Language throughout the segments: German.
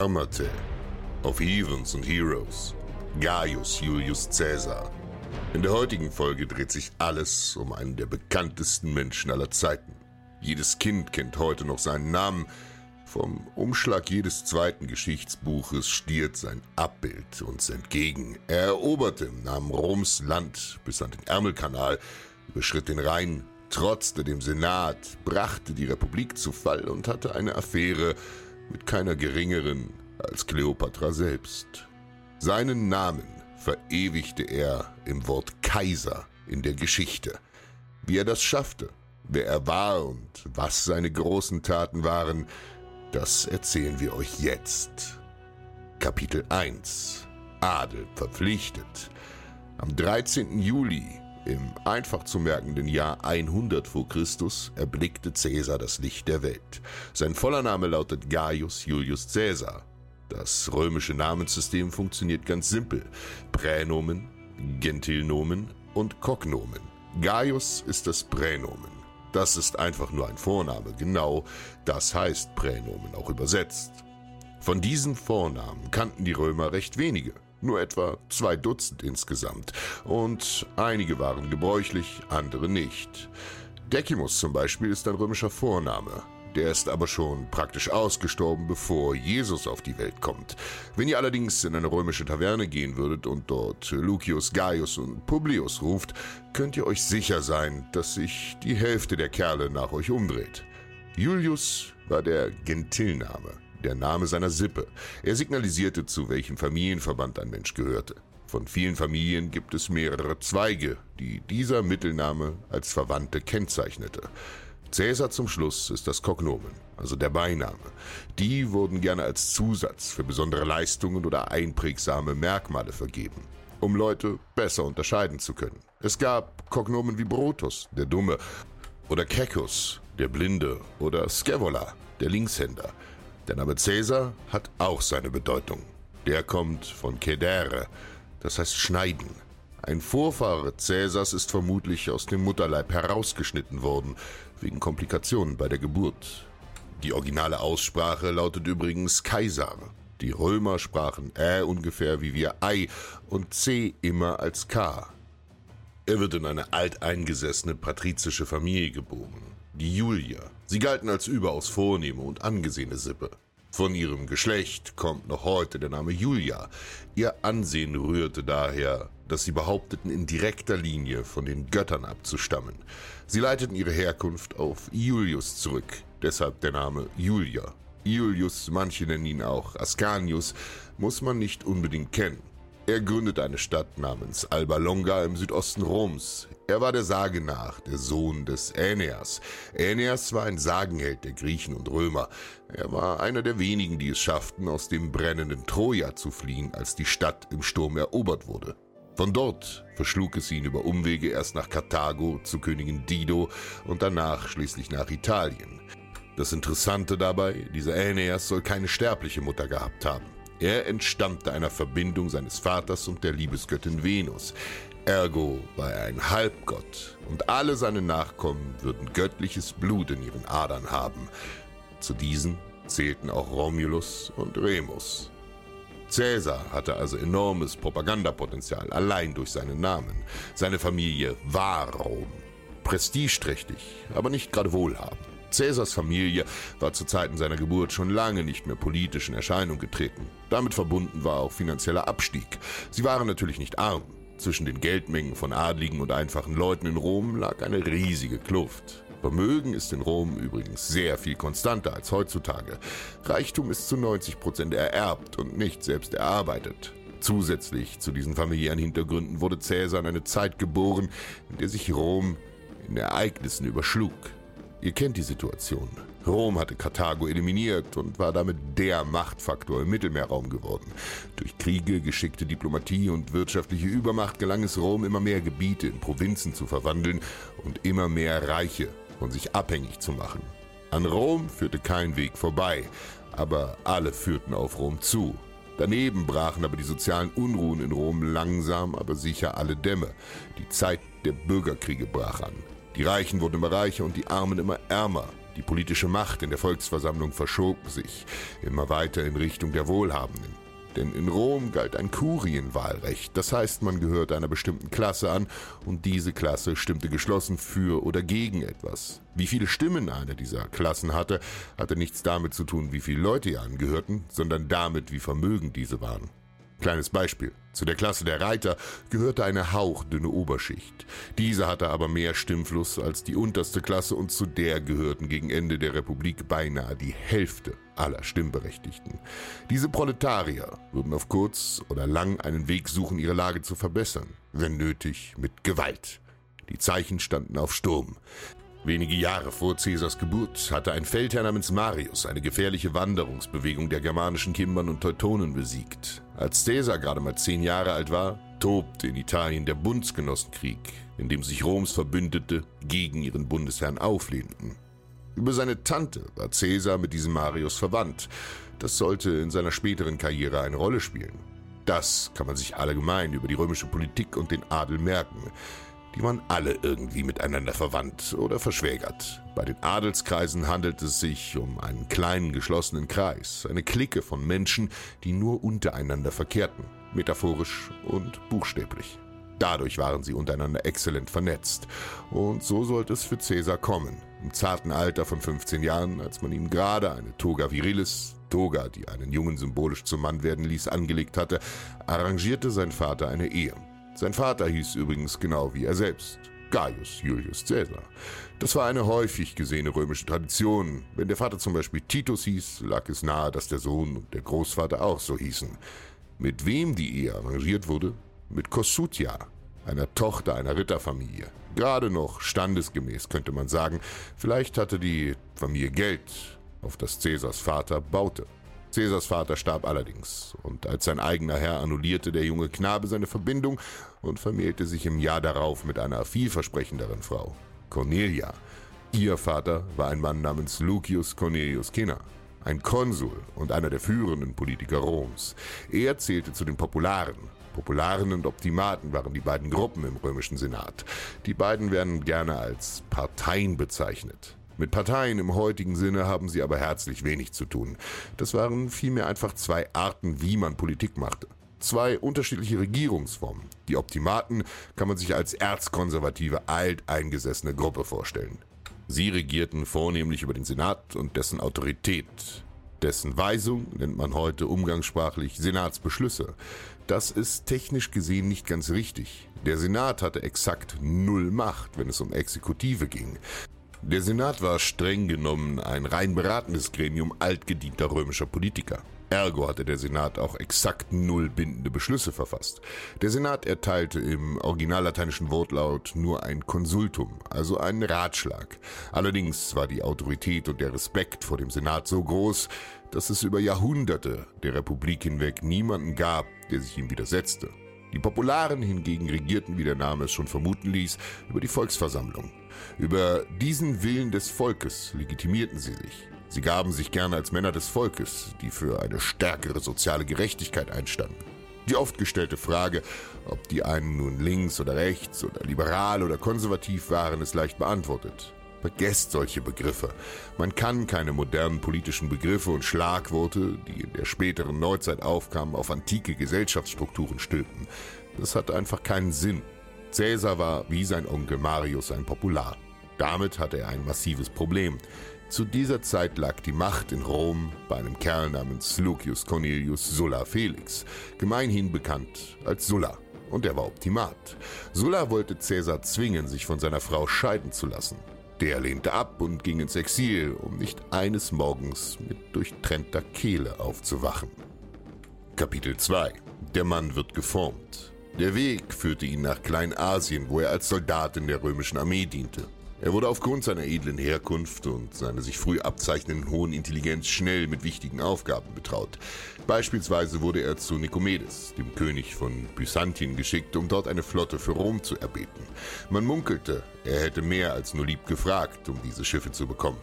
Armate auf Heathens und Heroes. Gaius Julius Caesar. In der heutigen Folge dreht sich alles um einen der bekanntesten Menschen aller Zeiten. Jedes Kind kennt heute noch seinen Namen. Vom Umschlag jedes zweiten Geschichtsbuches stiert sein Abbild uns entgegen. Er eroberte, nahm Roms Land bis an den Ärmelkanal, überschritt den Rhein, trotzte dem Senat, brachte die Republik zu Fall und hatte eine Affäre mit keiner geringeren als Kleopatra selbst. Seinen Namen verewigte er im Wort Kaiser in der Geschichte. Wie er das schaffte, wer er war und was seine großen Taten waren, das erzählen wir euch jetzt. Kapitel 1 Adel verpflichtet. Am 13. Juli im einfach zu merkenden Jahr 100 vor Christus erblickte Caesar das Licht der Welt. Sein voller Name lautet Gaius Julius Caesar. Das römische Namenssystem funktioniert ganz simpel. Pränomen, Gentilnomen und Kognomen. Gaius ist das Pränomen. Das ist einfach nur ein Vorname, genau das heißt Pränomen auch übersetzt. Von diesen Vornamen kannten die Römer recht wenige, nur etwa zwei Dutzend insgesamt, und einige waren gebräuchlich, andere nicht. Decimus zum Beispiel ist ein römischer Vorname, der ist aber schon praktisch ausgestorben, bevor Jesus auf die Welt kommt. Wenn ihr allerdings in eine römische Taverne gehen würdet und dort Lucius, Gaius und Publius ruft, könnt ihr euch sicher sein, dass sich die Hälfte der Kerle nach euch umdreht. Julius war der Gentilname, der Name seiner Sippe. Er signalisierte, zu welchem Familienverband ein Mensch gehörte. Von vielen Familien gibt es mehrere Zweige, die dieser Mittelname als Verwandte kennzeichnete. Cäsar zum Schluss ist das Kognomen, also der Beiname. Die wurden gerne als Zusatz für besondere Leistungen oder einprägsame Merkmale vergeben, um Leute besser unterscheiden zu können. Es gab Kognomen wie Brutus, der Dumme, oder Cecus, der Blinde, oder Scaevola, der Linkshänder. Der Name Cäsar hat auch seine Bedeutung. Der kommt von cedere, das heißt schneiden. Ein Vorfahre Cäsars ist vermutlich aus dem Mutterleib herausgeschnitten worden, wegen Komplikationen bei der Geburt. Die originale Aussprache lautet übrigens Kaiser. Die Römer sprachen Ä ungefähr wie wir Ei und C immer als K. Er wird in eine alteingesessene patrizische Familie geboren, die Julier. Sie galten als überaus vornehme und angesehene Sippe. Von ihrem Geschlecht kommt noch heute der Name Julia. Ihr Ansehen rührte daher, dass sie behaupteten, in direkter Linie von den Göttern abzustammen. Sie leiteten ihre Herkunft auf Iulius zurück, deshalb der Name Julia. Iulius, manche nennen ihn auch Ascanius, muss man nicht unbedingt kennen. Er gründete eine Stadt namens Alba Longa im Südosten Roms. Er war der Sage nach der Sohn des Aeneas. Aeneas war ein Sagenheld der Griechen und Römer. Er war einer der wenigen, die es schafften, aus dem brennenden Troja zu fliehen, als die Stadt im Sturm erobert wurde. Von dort verschlug es ihn über Umwege erst nach Karthago zu Königin Dido und danach schließlich nach Italien. Das Interessante dabei, dieser Aeneas soll keine sterbliche Mutter gehabt haben. Er entstammte einer Verbindung seines Vaters und der Liebesgöttin Venus. Ergo war er ein Halbgott und alle seine Nachkommen würden göttliches Blut in ihren Adern haben. Zu diesen zählten auch Romulus und Remus. Caesar hatte also enormes Propagandapotenzial allein durch seinen Namen. Seine Familie war Rom. Prestigeträchtig, aber nicht gerade wohlhabend. Caesars Familie war zu Zeiten seiner Geburt schon lange nicht mehr politisch in Erscheinung getreten. Damit verbunden war auch finanzieller Abstieg. Sie waren natürlich nicht arm. Zwischen den Geldmengen von Adligen und einfachen Leuten in Rom lag eine riesige Kluft. Vermögen ist in Rom übrigens sehr viel konstanter als heutzutage. Reichtum ist zu 90 Prozent ererbt und nicht selbst erarbeitet. Zusätzlich zu diesen familiären Hintergründen wurde Caesar in eine Zeit geboren, in der sich Rom in Ereignissen überschlug. Ihr kennt die Situation. Rom hatte Karthago eliminiert und war damit der Machtfaktor im Mittelmeerraum geworden. Durch Kriege, geschickte Diplomatie und wirtschaftliche Übermacht gelang es Rom, immer mehr Gebiete in Provinzen zu verwandeln und immer mehr Reiche von sich abhängig zu machen. An Rom führte kein Weg vorbei, aber alle führten auf Rom zu. Daneben brachen aber die sozialen Unruhen in Rom langsam, aber sicher alle Dämme. Die Zeit der Bürgerkriege brach an. Die Reichen wurden immer reicher und die Armen immer ärmer. Die politische Macht in der Volksversammlung verschob sich immer weiter in Richtung der Wohlhabenden. Denn in Rom galt ein Kurienwahlrecht, das heißt, man gehörte einer bestimmten Klasse an und diese Klasse stimmte geschlossen für oder gegen etwas. Wie viele Stimmen eine dieser Klassen hatte, hatte nichts damit zu tun, wie viele Leute ihr angehörten, sondern damit, wie vermögend diese waren. Kleines Beispiel. Zu der Klasse der Reiter gehörte eine hauchdünne Oberschicht. Diese hatte aber mehr Stimmfluss als die unterste Klasse und zu der gehörten gegen Ende der Republik beinahe die Hälfte aller Stimmberechtigten. Diese Proletarier würden auf kurz oder lang einen Weg suchen, ihre Lage zu verbessern, wenn nötig mit Gewalt. Die Zeichen standen auf Sturm. Wenige Jahre vor Caesars Geburt hatte ein Feldherr namens Marius eine gefährliche Wanderungsbewegung der germanischen Kimbern und Teutonen besiegt. Als Caesar gerade mal zehn Jahre alt war, tobte in Italien der Bundsgenossenkrieg, in dem sich Roms Verbündete gegen ihren Bundesherrn auflehnten. Über seine Tante war Caesar mit diesem Marius verwandt. Das sollte in seiner späteren Karriere eine Rolle spielen. Das kann man sich allgemein über die römische Politik und den Adel merken. Die waren alle irgendwie miteinander verwandt oder verschwägert. Bei den Adelskreisen handelt es sich um einen kleinen geschlossenen Kreis, eine Clique von Menschen, die nur untereinander verkehrten, metaphorisch und buchstäblich. Dadurch waren sie untereinander exzellent vernetzt. Und so sollte es für Caesar kommen. Im zarten Alter von 15 Jahren, als man ihm gerade eine Toga Virilis, Toga, die einen Jungen symbolisch zum Mann werden ließ, angelegt hatte, arrangierte sein Vater eine Ehe. Sein Vater hieß übrigens genau wie er selbst, Gaius Julius Caesar. Das war eine häufig gesehene römische Tradition. Wenn der Vater zum Beispiel Titus hieß, lag es nahe, dass der Sohn und der Großvater auch so hießen. Mit wem die Ehe arrangiert wurde? Mit Kossutia, einer Tochter einer Ritterfamilie. Gerade noch standesgemäß könnte man sagen. Vielleicht hatte die Familie Geld, auf das Caesars Vater baute. Caesars Vater starb allerdings, und als sein eigener Herr annullierte der junge Knabe seine Verbindung und vermählte sich im Jahr darauf mit einer vielversprechenderen Frau, Cornelia. Ihr Vater war ein Mann namens Lucius Cornelius Cinna, ein Konsul und einer der führenden Politiker Roms. Er zählte zu den Popularen. Popularen und Optimaten waren die beiden Gruppen im römischen Senat. Die beiden werden gerne als Parteien bezeichnet. Mit Parteien im heutigen Sinne haben sie aber herzlich wenig zu tun. Das waren vielmehr einfach zwei Arten, wie man Politik machte. Zwei unterschiedliche Regierungsformen. Die Optimaten kann man sich als erzkonservative, alteingesessene Gruppe vorstellen. Sie regierten vornehmlich über den Senat und dessen Autorität. Dessen Weisung nennt man heute umgangssprachlich Senatsbeschlüsse. Das ist technisch gesehen nicht ganz richtig. Der Senat hatte exakt null Macht, wenn es um Exekutive ging. Der Senat war streng genommen ein rein beratendes Gremium altgedienter römischer Politiker. Ergo hatte der Senat auch exakt null bindende Beschlüsse verfasst. Der Senat erteilte im originallateinischen Wortlaut nur ein Konsultum, also einen Ratschlag. Allerdings war die Autorität und der Respekt vor dem Senat so groß, dass es über Jahrhunderte der Republik hinweg niemanden gab, der sich ihm widersetzte. Die Popularen hingegen regierten, wie der Name es schon vermuten ließ, über die Volksversammlung. Über diesen Willen des Volkes legitimierten sie sich. Sie gaben sich gerne als Männer des Volkes, die für eine stärkere soziale Gerechtigkeit einstanden. Die oft gestellte Frage, ob die einen nun links oder rechts oder liberal oder konservativ waren, ist leicht beantwortet. Vergesst solche Begriffe. Man kann keine modernen politischen Begriffe und Schlagworte, die in der späteren Neuzeit aufkamen, auf antike Gesellschaftsstrukturen stülpen. Das hat einfach keinen Sinn. Caesar war wie sein Onkel Marius ein Popular. Damit hatte er ein massives Problem. Zu dieser Zeit lag die Macht in Rom bei einem Kerl namens Lucius Cornelius Sulla Felix, gemeinhin bekannt als Sulla. Und er war Optimat. Sulla wollte Caesar zwingen, sich von seiner Frau scheiden zu lassen. Der lehnte ab und ging ins Exil, um nicht eines Morgens mit durchtrennter Kehle aufzuwachen. Kapitel 2 Der Mann wird geformt. Der Weg führte ihn nach Kleinasien, wo er als Soldat in der römischen Armee diente. Er wurde aufgrund seiner edlen Herkunft und seiner sich früh abzeichnenden hohen Intelligenz schnell mit wichtigen Aufgaben betraut. Beispielsweise wurde er zu Nikomedes, dem König von Byzantin, geschickt, um dort eine Flotte für Rom zu erbeten. Man munkelte, er hätte mehr als nur lieb gefragt, um diese Schiffe zu bekommen.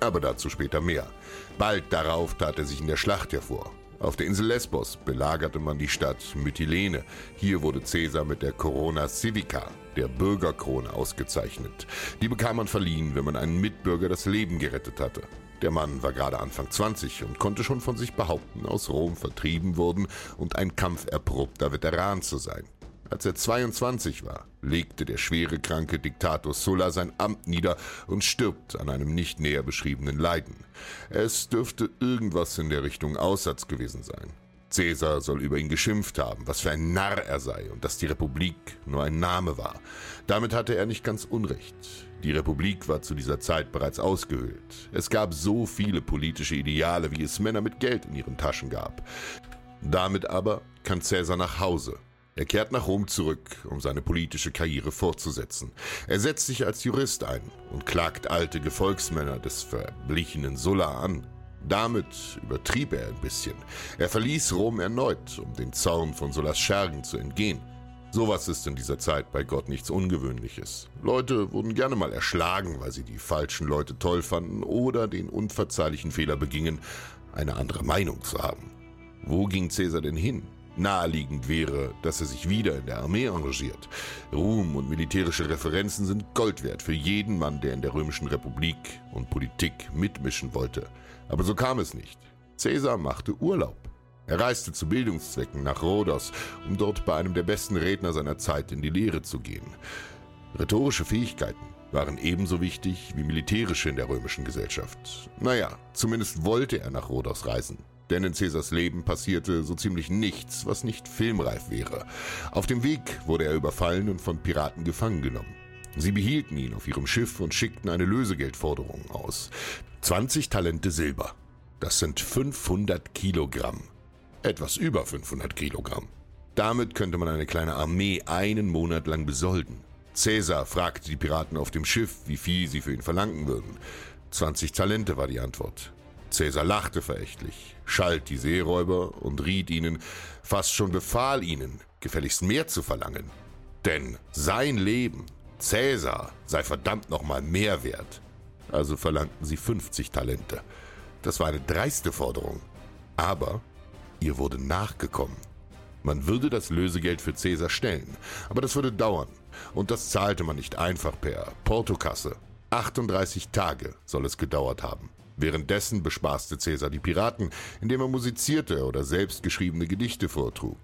Aber dazu später mehr. Bald darauf tat er sich in der Schlacht hervor. Auf der Insel Lesbos belagerte man die Stadt Mytilene. Hier wurde Caesar mit der Corona Civica, der Bürgerkrone, ausgezeichnet. Die bekam man verliehen, wenn man einen Mitbürger das Leben gerettet hatte. Der Mann war gerade Anfang 20 und konnte schon von sich behaupten, aus Rom vertrieben worden und ein kampferprobter Veteran zu sein. Als er 22 war, legte der schwere kranke Diktator Sulla sein Amt nieder und stirbt an einem nicht näher beschriebenen Leiden. Es dürfte irgendwas in der Richtung Aussatz gewesen sein. Caesar soll über ihn geschimpft haben, was für ein Narr er sei und dass die Republik nur ein Name war. Damit hatte er nicht ganz Unrecht. Die Republik war zu dieser Zeit bereits ausgehöhlt. Es gab so viele politische Ideale, wie es Männer mit Geld in ihren Taschen gab. Damit aber kann Caesar nach Hause er kehrt nach Rom zurück, um seine politische Karriere fortzusetzen. Er setzt sich als Jurist ein und klagt alte Gefolgsmänner des verblichenen Sulla an. Damit übertrieb er ein bisschen. Er verließ Rom erneut, um dem Zorn von Sullas Schergen zu entgehen. Sowas ist in dieser Zeit bei Gott nichts Ungewöhnliches. Leute wurden gerne mal erschlagen, weil sie die falschen Leute toll fanden oder den unverzeihlichen Fehler begingen, eine andere Meinung zu haben. Wo ging Caesar denn hin? Naheliegend wäre, dass er sich wieder in der Armee engagiert. Ruhm und militärische Referenzen sind Gold wert für jeden Mann, der in der römischen Republik und Politik mitmischen wollte. Aber so kam es nicht. Caesar machte Urlaub. Er reiste zu Bildungszwecken nach Rhodos, um dort bei einem der besten Redner seiner Zeit in die Lehre zu gehen. Rhetorische Fähigkeiten waren ebenso wichtig wie militärische in der römischen Gesellschaft. Naja, zumindest wollte er nach Rhodos reisen. Denn in Caesars Leben passierte so ziemlich nichts, was nicht filmreif wäre. Auf dem Weg wurde er überfallen und von Piraten gefangen genommen. Sie behielten ihn auf ihrem Schiff und schickten eine Lösegeldforderung aus. 20 Talente Silber. Das sind 500 Kilogramm. Etwas über 500 Kilogramm. Damit könnte man eine kleine Armee einen Monat lang besolden. Caesar fragte die Piraten auf dem Schiff, wie viel sie für ihn verlangen würden. 20 Talente war die Antwort. Cäsar lachte verächtlich, schalt die Seeräuber und riet ihnen, fast schon befahl ihnen, gefälligst mehr zu verlangen. Denn sein Leben, Cäsar, sei verdammt nochmal mehr wert. Also verlangten sie 50 Talente. Das war eine dreiste Forderung. Aber ihr wurde nachgekommen. Man würde das Lösegeld für Cäsar stellen, aber das würde dauern. Und das zahlte man nicht einfach per Portokasse. 38 Tage soll es gedauert haben. Währenddessen bespaßte Cäsar die Piraten, indem er musizierte oder selbstgeschriebene Gedichte vortrug.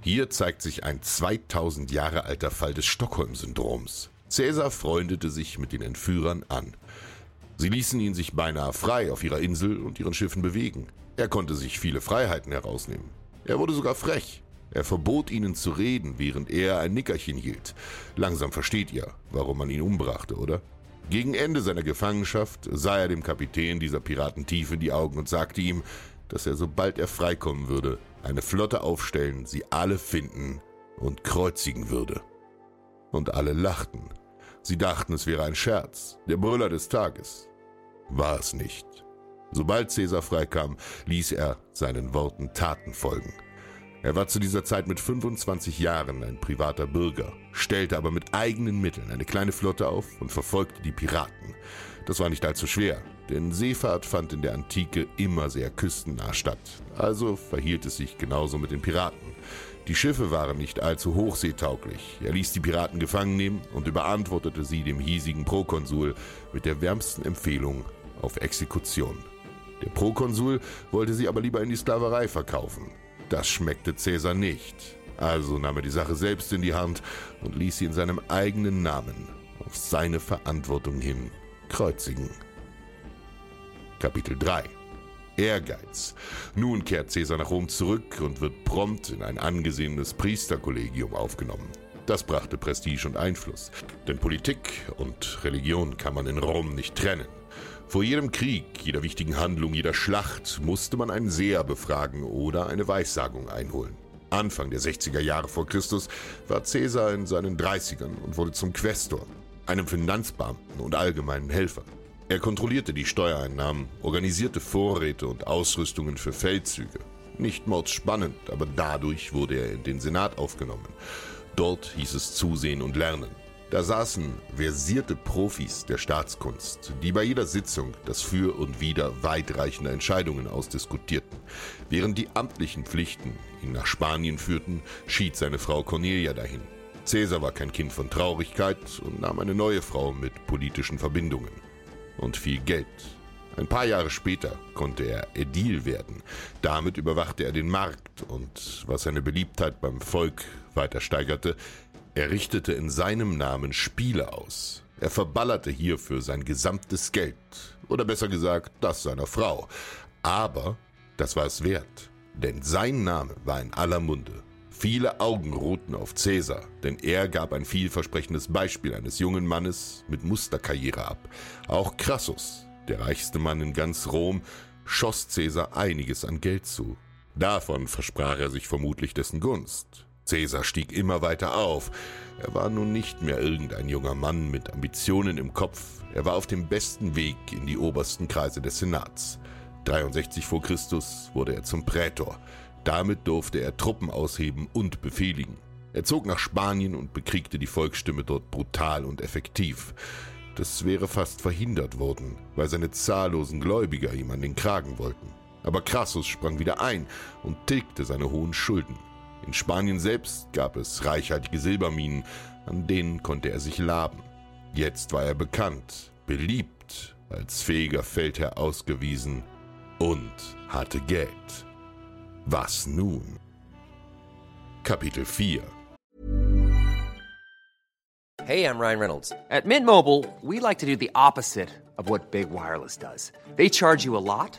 Hier zeigt sich ein 2000 Jahre alter Fall des Stockholm-Syndroms. Cäsar freundete sich mit den Entführern an. Sie ließen ihn sich beinahe frei auf ihrer Insel und ihren Schiffen bewegen. Er konnte sich viele Freiheiten herausnehmen. Er wurde sogar frech. Er verbot ihnen zu reden, während er ein Nickerchen hielt. Langsam versteht ihr, warum man ihn umbrachte, oder? Gegen Ende seiner Gefangenschaft sah er dem Kapitän dieser Piraten tief in die Augen und sagte ihm, dass er, sobald er freikommen würde, eine Flotte aufstellen, sie alle finden und kreuzigen würde. Und alle lachten. Sie dachten, es wäre ein Scherz, der Brüller des Tages. War es nicht. Sobald Caesar freikam, ließ er seinen Worten Taten folgen. Er war zu dieser Zeit mit 25 Jahren ein privater Bürger, stellte aber mit eigenen Mitteln eine kleine Flotte auf und verfolgte die Piraten. Das war nicht allzu schwer, denn Seefahrt fand in der Antike immer sehr küstennah statt. Also verhielt es sich genauso mit den Piraten. Die Schiffe waren nicht allzu hochseetauglich. Er ließ die Piraten gefangen nehmen und überantwortete sie dem hiesigen Prokonsul mit der wärmsten Empfehlung auf Exekution. Der Prokonsul wollte sie aber lieber in die Sklaverei verkaufen. Das schmeckte Cäsar nicht. Also nahm er die Sache selbst in die Hand und ließ sie in seinem eigenen Namen auf seine Verantwortung hin kreuzigen. Kapitel 3 Ehrgeiz. Nun kehrt Cäsar nach Rom zurück und wird prompt in ein angesehenes Priesterkollegium aufgenommen. Das brachte Prestige und Einfluss, denn Politik und Religion kann man in Rom nicht trennen. Vor jedem Krieg, jeder wichtigen Handlung, jeder Schlacht musste man einen Seher befragen oder eine Weissagung einholen. Anfang der 60er Jahre vor Christus war Caesar in seinen 30ern und wurde zum Questor, einem Finanzbeamten und allgemeinen Helfer. Er kontrollierte die Steuereinnahmen, organisierte Vorräte und Ausrüstungen für Feldzüge. Nicht mordsspannend, aber dadurch wurde er in den Senat aufgenommen. Dort hieß es Zusehen und Lernen. Da saßen versierte Profis der Staatskunst, die bei jeder Sitzung das Für und Wider weitreichender Entscheidungen ausdiskutierten. Während die amtlichen Pflichten ihn nach Spanien führten, schied seine Frau Cornelia dahin. Caesar war kein Kind von Traurigkeit und nahm eine neue Frau mit politischen Verbindungen. Und viel Geld. Ein paar Jahre später konnte er Ädil werden. Damit überwachte er den Markt und, was seine Beliebtheit beim Volk weiter steigerte, er richtete in seinem Namen Spiele aus. Er verballerte hierfür sein gesamtes Geld, oder besser gesagt, das seiner Frau. Aber das war es wert, denn sein Name war in aller Munde. Viele Augen ruhten auf Cäsar, denn er gab ein vielversprechendes Beispiel eines jungen Mannes mit Musterkarriere ab. Auch Crassus, der reichste Mann in ganz Rom, schoss Cäsar einiges an Geld zu. Davon versprach er sich vermutlich dessen Gunst. Cäsar stieg immer weiter auf. Er war nun nicht mehr irgendein junger Mann mit Ambitionen im Kopf. Er war auf dem besten Weg in die obersten Kreise des Senats. 63 vor Christus wurde er zum Prätor. Damit durfte er Truppen ausheben und befehligen. Er zog nach Spanien und bekriegte die Volksstimme dort brutal und effektiv. Das wäre fast verhindert worden, weil seine zahllosen Gläubiger ihm an den Kragen wollten. Aber Crassus sprang wieder ein und tilgte seine hohen Schulden. In Spanien selbst gab es reichhaltige Silberminen, an denen konnte er sich laben. Jetzt war er bekannt, beliebt, als fähiger Feldherr ausgewiesen und hatte Geld. Was nun? Kapitel 4 Hey, I'm Ryan Reynolds. At Mint Mobile, we like to do the opposite of what Big Wireless does. They charge you a lot.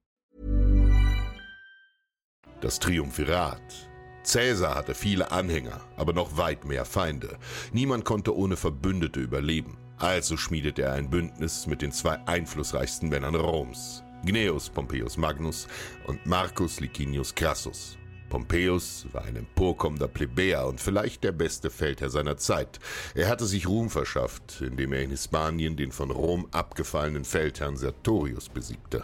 Das Triumphirat. Caesar hatte viele Anhänger, aber noch weit mehr Feinde. Niemand konnte ohne Verbündete überleben. Also schmiedete er ein Bündnis mit den zwei einflussreichsten Männern Roms, Gnaeus Pompeius Magnus und Marcus Licinius Crassus. Pompeius war ein emporkommender Plebejer und vielleicht der beste Feldherr seiner Zeit. Er hatte sich Ruhm verschafft, indem er in Hispanien den von Rom abgefallenen Feldherrn Sertorius besiegte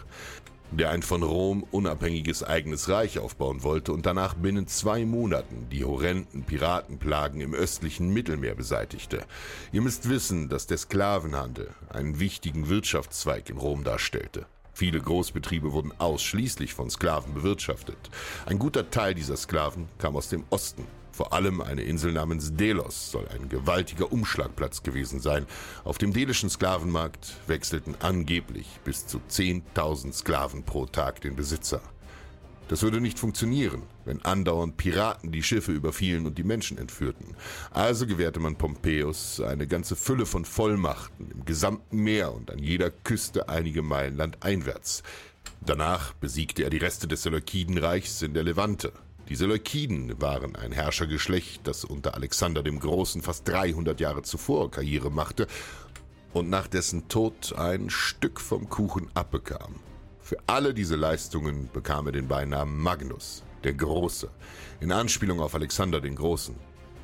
der ein von Rom unabhängiges eigenes Reich aufbauen wollte und danach binnen zwei Monaten die horrenden Piratenplagen im östlichen Mittelmeer beseitigte. Ihr müsst wissen, dass der Sklavenhandel einen wichtigen Wirtschaftszweig in Rom darstellte. Viele Großbetriebe wurden ausschließlich von Sklaven bewirtschaftet. Ein guter Teil dieser Sklaven kam aus dem Osten, Vor allem eine Insel namens Delos soll ein gewaltiger Umschlagplatz gewesen sein. Auf dem delischen Sklavenmarkt wechselten angeblich bis zu 10.000 Sklaven pro Tag den Besitzer. Das würde nicht funktionieren, wenn andauernd Piraten die Schiffe überfielen und die Menschen entführten. Also gewährte man Pompeius eine ganze Fülle von Vollmachten im gesamten Meer und an jeder Küste einige Meilen landeinwärts. Danach besiegte er die Reste des Seleukidenreichs in der Levante. Die Seleukiden waren ein Herrschergeschlecht, das unter Alexander dem Großen fast 300 Jahre zuvor Karriere machte und nach dessen Tod ein Stück vom Kuchen abbekam. Für alle diese Leistungen bekam er den Beinamen Magnus, der Große, in Anspielung auf Alexander den Großen.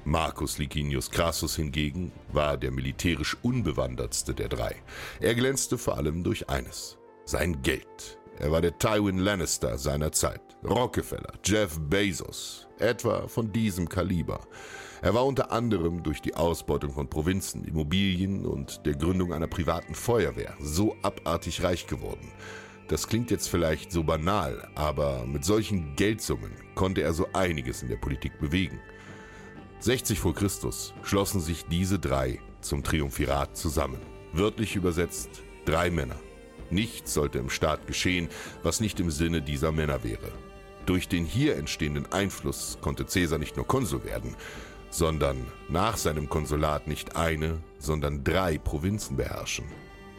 Marcus Licinius Crassus hingegen war der militärisch unbewandertste der drei. Er glänzte vor allem durch eines, sein Geld. Er war der Tywin Lannister seiner Zeit, Rockefeller, Jeff Bezos, etwa von diesem Kaliber. Er war unter anderem durch die Ausbeutung von Provinzen, Immobilien und der Gründung einer privaten Feuerwehr so abartig reich geworden, das klingt jetzt vielleicht so banal, aber mit solchen Geldsummen konnte er so einiges in der Politik bewegen. 60 vor Christus schlossen sich diese drei zum Triumphirat zusammen. Wörtlich übersetzt drei Männer. Nichts sollte im Staat geschehen, was nicht im Sinne dieser Männer wäre. Durch den hier entstehenden Einfluss konnte Caesar nicht nur Konsul werden, sondern nach seinem Konsulat nicht eine, sondern drei Provinzen beherrschen.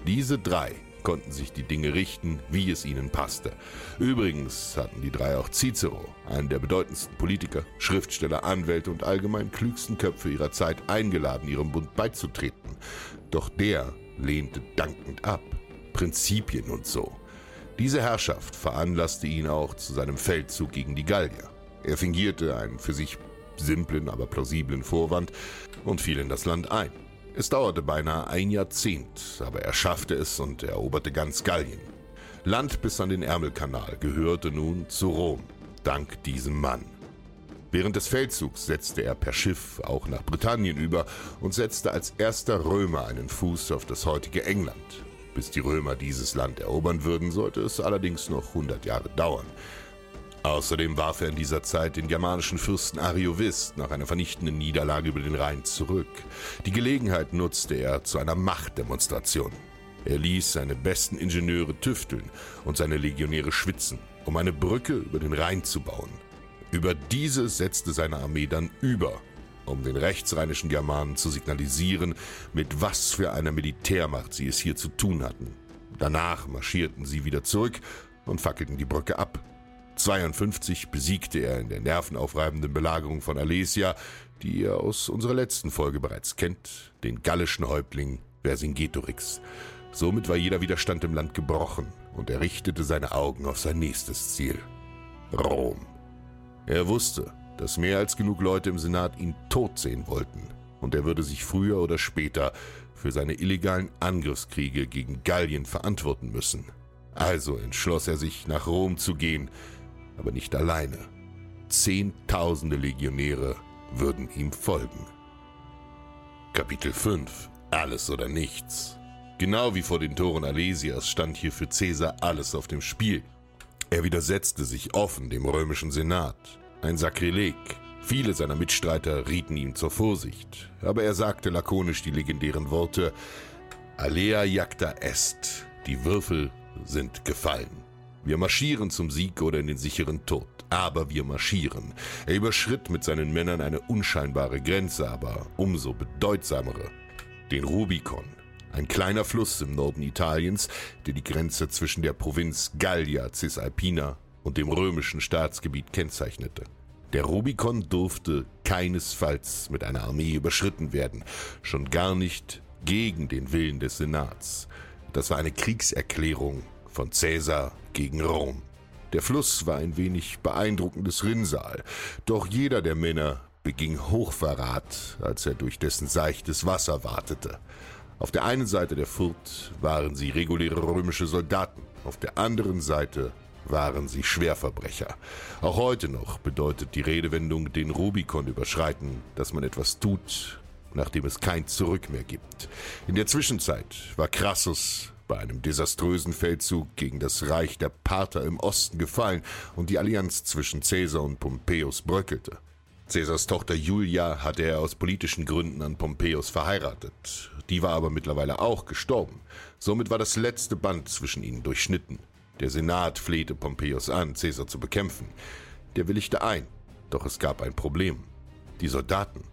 Diese drei konnten sich die Dinge richten, wie es ihnen passte. Übrigens hatten die drei auch Cicero, einen der bedeutendsten Politiker, Schriftsteller, Anwälte und allgemein klügsten Köpfe ihrer Zeit, eingeladen, ihrem Bund beizutreten. Doch der lehnte dankend ab. Prinzipien und so. Diese Herrschaft veranlasste ihn auch zu seinem Feldzug gegen die Gallier. Er fingierte einen für sich simplen, aber plausiblen Vorwand und fiel in das Land ein. Es dauerte beinahe ein Jahrzehnt, aber er schaffte es und eroberte ganz Gallien. Land bis an den Ärmelkanal gehörte nun zu Rom, dank diesem Mann. Während des Feldzugs setzte er per Schiff auch nach Britannien über und setzte als erster Römer einen Fuß auf das heutige England. Bis die Römer dieses Land erobern würden, sollte es allerdings noch 100 Jahre dauern. Außerdem warf er in dieser Zeit den germanischen Fürsten Ariovist nach einer vernichtenden Niederlage über den Rhein zurück. Die Gelegenheit nutzte er zu einer Machtdemonstration. Er ließ seine besten Ingenieure tüfteln und seine Legionäre schwitzen, um eine Brücke über den Rhein zu bauen. Über diese setzte seine Armee dann über, um den rechtsrheinischen Germanen zu signalisieren, mit was für einer Militärmacht sie es hier zu tun hatten. Danach marschierten sie wieder zurück und fackelten die Brücke ab. 52 besiegte er in der nervenaufreibenden Belagerung von Alesia, die ihr aus unserer letzten Folge bereits kennt, den gallischen Häuptling Vercingetorix. Somit war jeder Widerstand im Land gebrochen und er richtete seine Augen auf sein nächstes Ziel. Rom. Er wusste, dass mehr als genug Leute im Senat ihn tot sehen wollten und er würde sich früher oder später für seine illegalen Angriffskriege gegen Gallien verantworten müssen. Also entschloss er sich, nach Rom zu gehen aber nicht alleine. Zehntausende Legionäre würden ihm folgen. Kapitel 5 Alles oder nichts. Genau wie vor den Toren Alesias stand hier für Caesar alles auf dem Spiel. Er widersetzte sich offen dem römischen Senat. Ein Sakrileg. Viele seiner Mitstreiter rieten ihm zur Vorsicht, aber er sagte lakonisch die legendären Worte Alea jacta est. Die Würfel sind gefallen. Wir marschieren zum Sieg oder in den sicheren Tod. Aber wir marschieren. Er überschritt mit seinen Männern eine unscheinbare Grenze, aber umso bedeutsamere. Den Rubikon. Ein kleiner Fluss im Norden Italiens, der die Grenze zwischen der Provinz Gallia Cisalpina und dem römischen Staatsgebiet kennzeichnete. Der Rubikon durfte keinesfalls mit einer Armee überschritten werden, schon gar nicht gegen den Willen des Senats. Das war eine Kriegserklärung von Caesar gegen Rom. Der Fluss war ein wenig beeindruckendes Rinnsal, doch jeder der Männer beging Hochverrat, als er durch dessen seichtes Wasser wartete. Auf der einen Seite der Furt waren sie reguläre römische Soldaten, auf der anderen Seite waren sie Schwerverbrecher. Auch heute noch bedeutet die Redewendung den Rubikon überschreiten, dass man etwas tut, nachdem es kein Zurück mehr gibt. In der Zwischenzeit war Crassus bei einem desaströsen Feldzug gegen das Reich der Parther im Osten gefallen und die Allianz zwischen Caesar und Pompeius bröckelte. Caesars Tochter Julia hatte er aus politischen Gründen an Pompeius verheiratet. Die war aber mittlerweile auch gestorben. Somit war das letzte Band zwischen ihnen durchschnitten. Der Senat flehte Pompeius an, Caesar zu bekämpfen. Der willigte ein, doch es gab ein Problem. Die Soldaten.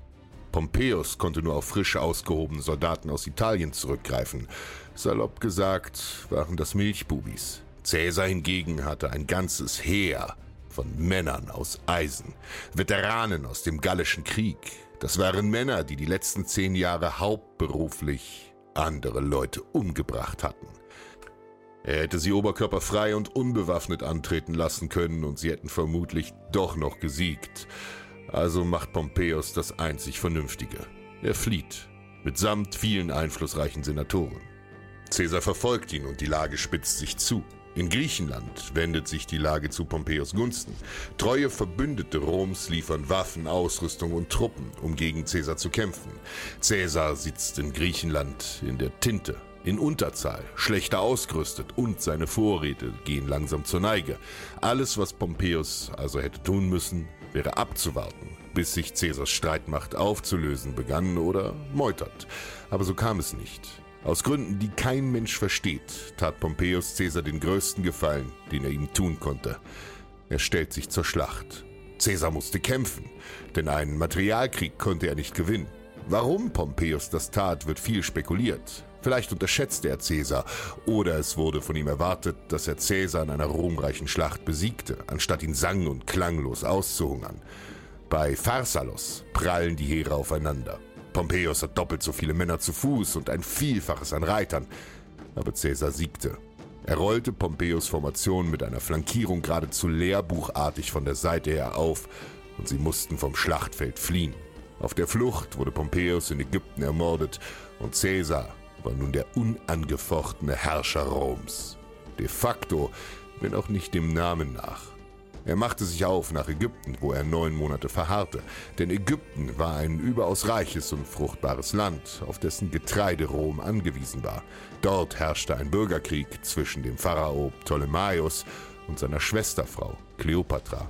Pompeius konnte nur auf frisch ausgehobene Soldaten aus Italien zurückgreifen. Salopp gesagt waren das Milchbubis. Caesar hingegen hatte ein ganzes Heer von Männern aus Eisen, Veteranen aus dem Gallischen Krieg. Das waren Männer, die die letzten zehn Jahre hauptberuflich andere Leute umgebracht hatten. Er hätte sie oberkörperfrei und unbewaffnet antreten lassen können und sie hätten vermutlich doch noch gesiegt. Also macht Pompeius das einzig Vernünftige. Er flieht, mitsamt vielen einflussreichen Senatoren. Caesar verfolgt ihn und die Lage spitzt sich zu. In Griechenland wendet sich die Lage zu Pompeius Gunsten. Treue Verbündete Roms liefern Waffen, Ausrüstung und Truppen, um gegen Caesar zu kämpfen. Caesar sitzt in Griechenland in der Tinte, in Unterzahl, schlechter ausgerüstet und seine Vorräte gehen langsam zur Neige. Alles, was Pompeius also hätte tun müssen, wäre abzuwarten, bis sich Caesars Streitmacht aufzulösen begann oder meutert. Aber so kam es nicht. Aus Gründen, die kein Mensch versteht, tat Pompeius Caesar den größten Gefallen, den er ihm tun konnte. Er stellt sich zur Schlacht. Caesar musste kämpfen, denn einen Materialkrieg konnte er nicht gewinnen. Warum Pompeius das tat, wird viel spekuliert. Vielleicht unterschätzte er Caesar, oder es wurde von ihm erwartet, dass er Caesar in einer ruhmreichen Schlacht besiegte, anstatt ihn sang- und klanglos auszuhungern. Bei Pharsalos prallen die Heere aufeinander. Pompeius hat doppelt so viele Männer zu Fuß und ein Vielfaches an Reitern. Aber Caesar siegte. Er rollte Pompeius Formation mit einer Flankierung geradezu lehrbuchartig von der Seite her auf und sie mussten vom Schlachtfeld fliehen. Auf der Flucht wurde Pompeius in Ägypten ermordet und Caesar war nun der unangefochtene Herrscher Roms. De facto, wenn auch nicht dem Namen nach. Er machte sich auf nach Ägypten, wo er neun Monate verharrte, denn Ägypten war ein überaus reiches und fruchtbares Land, auf dessen Getreide Rom angewiesen war. Dort herrschte ein Bürgerkrieg zwischen dem Pharao Ptolemaios und seiner Schwesterfrau Kleopatra.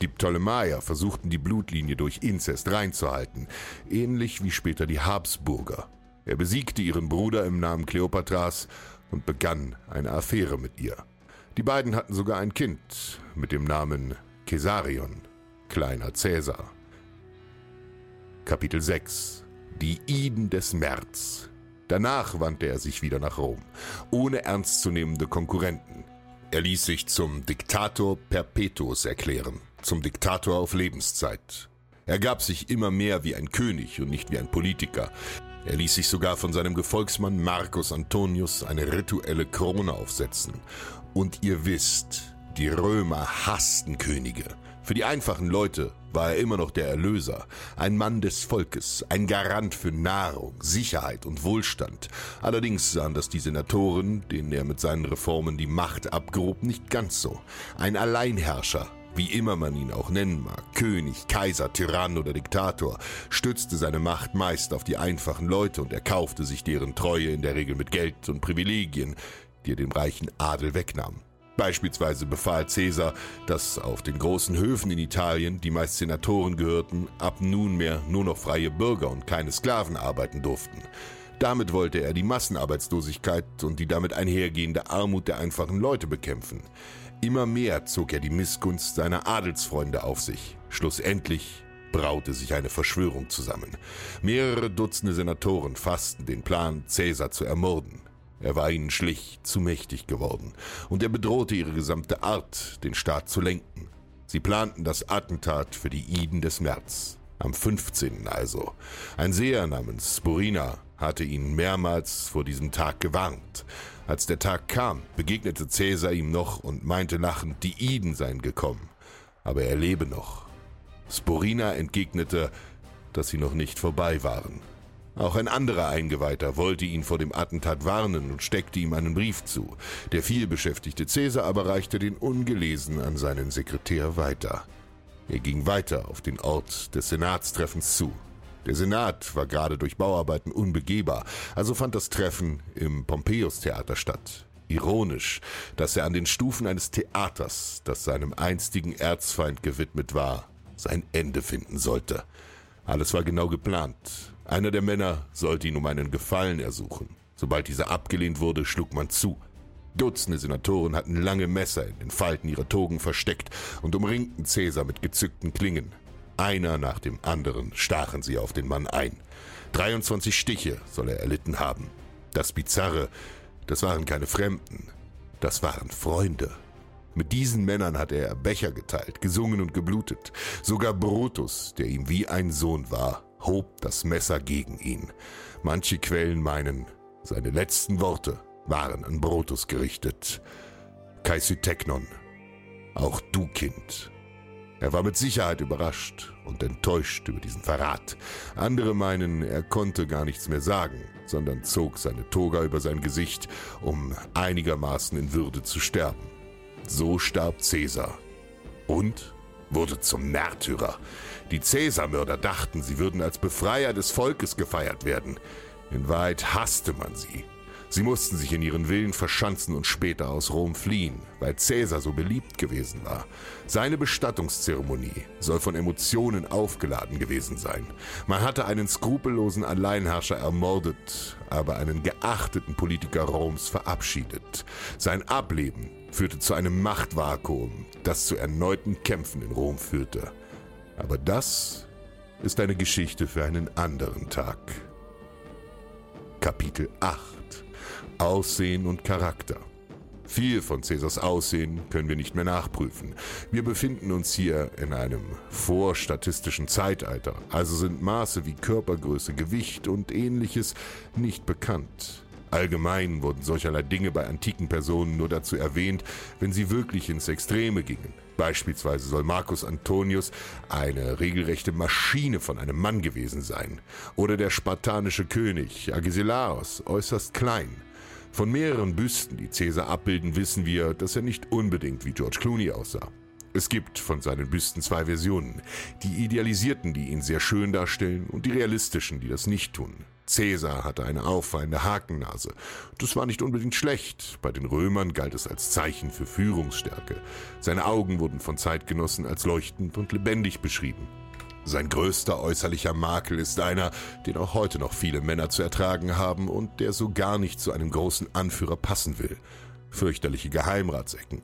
Die Ptolemaier versuchten die Blutlinie durch Inzest reinzuhalten, ähnlich wie später die Habsburger. Er besiegte ihren Bruder im Namen Kleopatras und begann eine Affäre mit ihr. Die beiden hatten sogar ein Kind mit dem Namen Caesarion, kleiner Cäsar. Kapitel 6 Die Iden des März. Danach wandte er sich wieder nach Rom, ohne ernstzunehmende Konkurrenten. Er ließ sich zum Diktator Perpetuus erklären, zum Diktator auf Lebenszeit. Er gab sich immer mehr wie ein König und nicht wie ein Politiker. Er ließ sich sogar von seinem Gefolgsmann Marcus Antonius eine rituelle Krone aufsetzen und ihr wisst, die Römer hassten Könige. Für die einfachen Leute war er immer noch der Erlöser, ein Mann des Volkes, ein Garant für Nahrung, Sicherheit und Wohlstand. Allerdings sahen das die Senatoren, denen er mit seinen Reformen die Macht abgrub, nicht ganz so. Ein Alleinherrscher, wie immer man ihn auch nennen mag, König, Kaiser, Tyrann oder Diktator, stützte seine Macht meist auf die einfachen Leute und erkaufte sich deren Treue in der Regel mit Geld und Privilegien, die er dem reichen Adel wegnahm. Beispielsweise befahl Caesar, dass auf den großen Höfen in Italien, die meist Senatoren gehörten, ab nunmehr nur noch freie Bürger und keine Sklaven arbeiten durften. Damit wollte er die Massenarbeitslosigkeit und die damit einhergehende Armut der einfachen Leute bekämpfen. Immer mehr zog er die Missgunst seiner Adelsfreunde auf sich. Schlussendlich braute sich eine Verschwörung zusammen. Mehrere Dutzende Senatoren fassten den Plan, Caesar zu ermorden. Er war ihnen schlich zu mächtig geworden, und er bedrohte ihre gesamte Art, den Staat zu lenken. Sie planten das Attentat für die Iden des März. Am 15. also. Ein Seher namens Sporina hatte ihn mehrmals vor diesem Tag gewarnt. Als der Tag kam, begegnete Cäsar ihm noch und meinte lachend, die Iden seien gekommen. Aber er lebe noch. Sporina entgegnete, dass sie noch nicht vorbei waren. Auch ein anderer Eingeweihter wollte ihn vor dem Attentat warnen und steckte ihm einen Brief zu. Der vielbeschäftigte Cäsar aber reichte den ungelesen an seinen Sekretär weiter. Er ging weiter auf den Ort des Senatstreffens zu. Der Senat war gerade durch Bauarbeiten unbegehbar, also fand das Treffen im Pompeius-Theater statt. Ironisch, dass er an den Stufen eines Theaters, das seinem einstigen Erzfeind gewidmet war, sein Ende finden sollte. Alles war genau geplant. Einer der Männer sollte ihn um einen Gefallen ersuchen. Sobald dieser abgelehnt wurde, schlug man zu. Dutzende Senatoren hatten lange Messer in den Falten ihrer Togen versteckt und umringten Cäsar mit gezückten Klingen. Einer nach dem anderen stachen sie auf den Mann ein. 23 Stiche soll er erlitten haben. Das Bizarre, das waren keine Fremden, das waren Freunde. Mit diesen Männern hatte er Becher geteilt, gesungen und geblutet. Sogar Brutus, der ihm wie ein Sohn war, hob das Messer gegen ihn. Manche Quellen meinen, seine letzten Worte waren an Brutus gerichtet. Kaisüteknon, auch du Kind. Er war mit Sicherheit überrascht und enttäuscht über diesen Verrat. Andere meinen, er konnte gar nichts mehr sagen, sondern zog seine Toga über sein Gesicht, um einigermaßen in Würde zu sterben. So starb Cäsar. Und wurde zum Märtyrer. Die Cäsarmörder dachten, sie würden als Befreier des Volkes gefeiert werden. In Wahrheit hasste man sie. Sie mussten sich in ihren Villen verschanzen und später aus Rom fliehen, weil Cäsar so beliebt gewesen war. Seine Bestattungszeremonie soll von Emotionen aufgeladen gewesen sein. Man hatte einen skrupellosen Alleinherrscher ermordet, aber einen geachteten Politiker Roms verabschiedet. Sein Ableben führte zu einem Machtvakuum, das zu erneuten Kämpfen in Rom führte. Aber das ist eine Geschichte für einen anderen Tag. Kapitel 8 Aussehen und Charakter. Viel von Cäsars Aussehen können wir nicht mehr nachprüfen. Wir befinden uns hier in einem vorstatistischen Zeitalter, also sind Maße wie Körpergröße, Gewicht und ähnliches nicht bekannt. Allgemein wurden solcherlei Dinge bei antiken Personen nur dazu erwähnt, wenn sie wirklich ins Extreme gingen. Beispielsweise soll Marcus Antonius eine regelrechte Maschine von einem Mann gewesen sein. Oder der spartanische König Agesilaos äußerst klein. Von mehreren Büsten, die Caesar abbilden, wissen wir, dass er nicht unbedingt wie George Clooney aussah. Es gibt von seinen Büsten zwei Versionen. Die idealisierten, die ihn sehr schön darstellen, und die realistischen, die das nicht tun. Caesar hatte eine auffallende Hakennase. Das war nicht unbedingt schlecht. Bei den Römern galt es als Zeichen für Führungsstärke. Seine Augen wurden von Zeitgenossen als leuchtend und lebendig beschrieben. Sein größter äußerlicher Makel ist einer, den auch heute noch viele Männer zu ertragen haben und der so gar nicht zu einem großen Anführer passen will. Fürchterliche Geheimratsecken.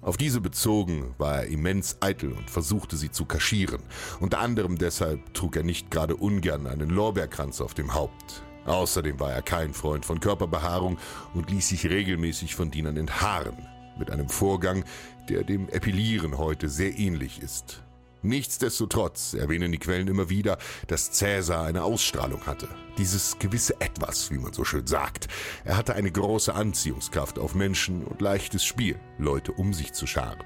Auf diese bezogen war er immens eitel und versuchte sie zu kaschieren. Unter anderem deshalb trug er nicht gerade ungern einen Lorbeerkranz auf dem Haupt. Außerdem war er kein Freund von Körperbehaarung und ließ sich regelmäßig von Dienern enthaaren. Mit einem Vorgang, der dem Epilieren heute sehr ähnlich ist. Nichtsdestotrotz erwähnen die Quellen immer wieder, dass Cäsar eine Ausstrahlung hatte. Dieses gewisse Etwas, wie man so schön sagt. Er hatte eine große Anziehungskraft auf Menschen und leichtes Spiel, Leute um sich zu scharen.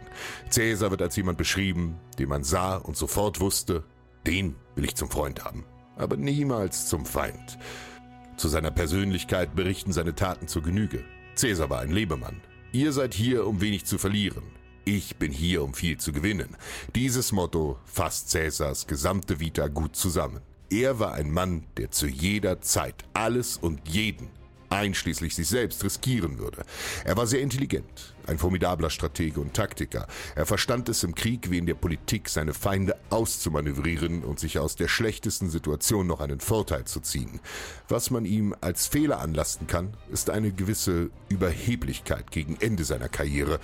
Cäsar wird als jemand beschrieben, den man sah und sofort wusste, den will ich zum Freund haben, aber niemals zum Feind. Zu seiner Persönlichkeit berichten seine Taten zur Genüge. Cäsar war ein Lebemann. Ihr seid hier, um wenig zu verlieren. Ich bin hier, um viel zu gewinnen. Dieses Motto fasst Cäsars gesamte Vita gut zusammen. Er war ein Mann, der zu jeder Zeit alles und jeden, einschließlich sich selbst, riskieren würde. Er war sehr intelligent, ein formidabler Stratege und Taktiker. Er verstand es im Krieg wie in der Politik, seine Feinde auszumanövrieren und sich aus der schlechtesten Situation noch einen Vorteil zu ziehen. Was man ihm als Fehler anlasten kann, ist eine gewisse Überheblichkeit gegen Ende seiner Karriere,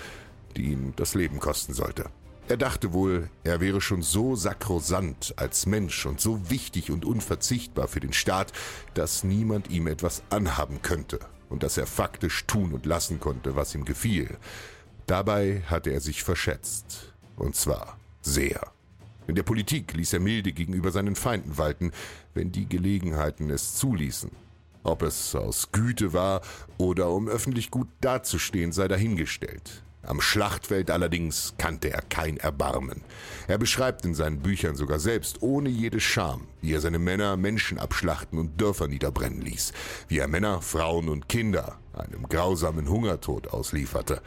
die ihm das Leben kosten sollte. Er dachte wohl, er wäre schon so sakrosant als Mensch und so wichtig und unverzichtbar für den Staat, dass niemand ihm etwas anhaben könnte und dass er faktisch tun und lassen konnte, was ihm gefiel. Dabei hatte er sich verschätzt. Und zwar sehr. In der Politik ließ er milde gegenüber seinen Feinden walten, wenn die Gelegenheiten es zuließen. Ob es aus Güte war oder um öffentlich gut dazustehen, sei dahingestellt. Am Schlachtfeld allerdings kannte er kein Erbarmen. Er beschreibt in seinen Büchern sogar selbst ohne jede Scham, wie er seine Männer Menschen abschlachten und Dörfer niederbrennen ließ, wie er Männer, Frauen und Kinder einem grausamen Hungertod auslieferte.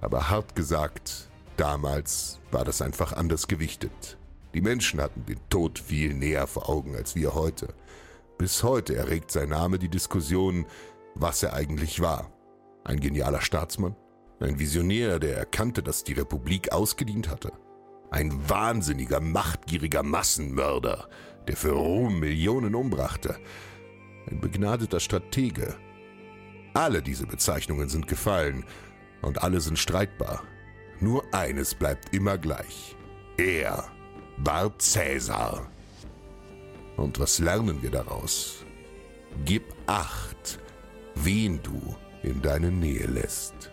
Aber hart gesagt, damals war das einfach anders gewichtet. Die Menschen hatten den Tod viel näher vor Augen als wir heute. Bis heute erregt sein Name die Diskussion, was er eigentlich war. Ein genialer Staatsmann? Ein Visionär, der erkannte, dass die Republik ausgedient hatte. Ein wahnsinniger, machtgieriger Massenmörder, der für Ruhm Millionen umbrachte. Ein begnadeter Stratege. Alle diese Bezeichnungen sind gefallen und alle sind streitbar. Nur eines bleibt immer gleich. Er war Cäsar. Und was lernen wir daraus? Gib acht, wen du in deine Nähe lässt.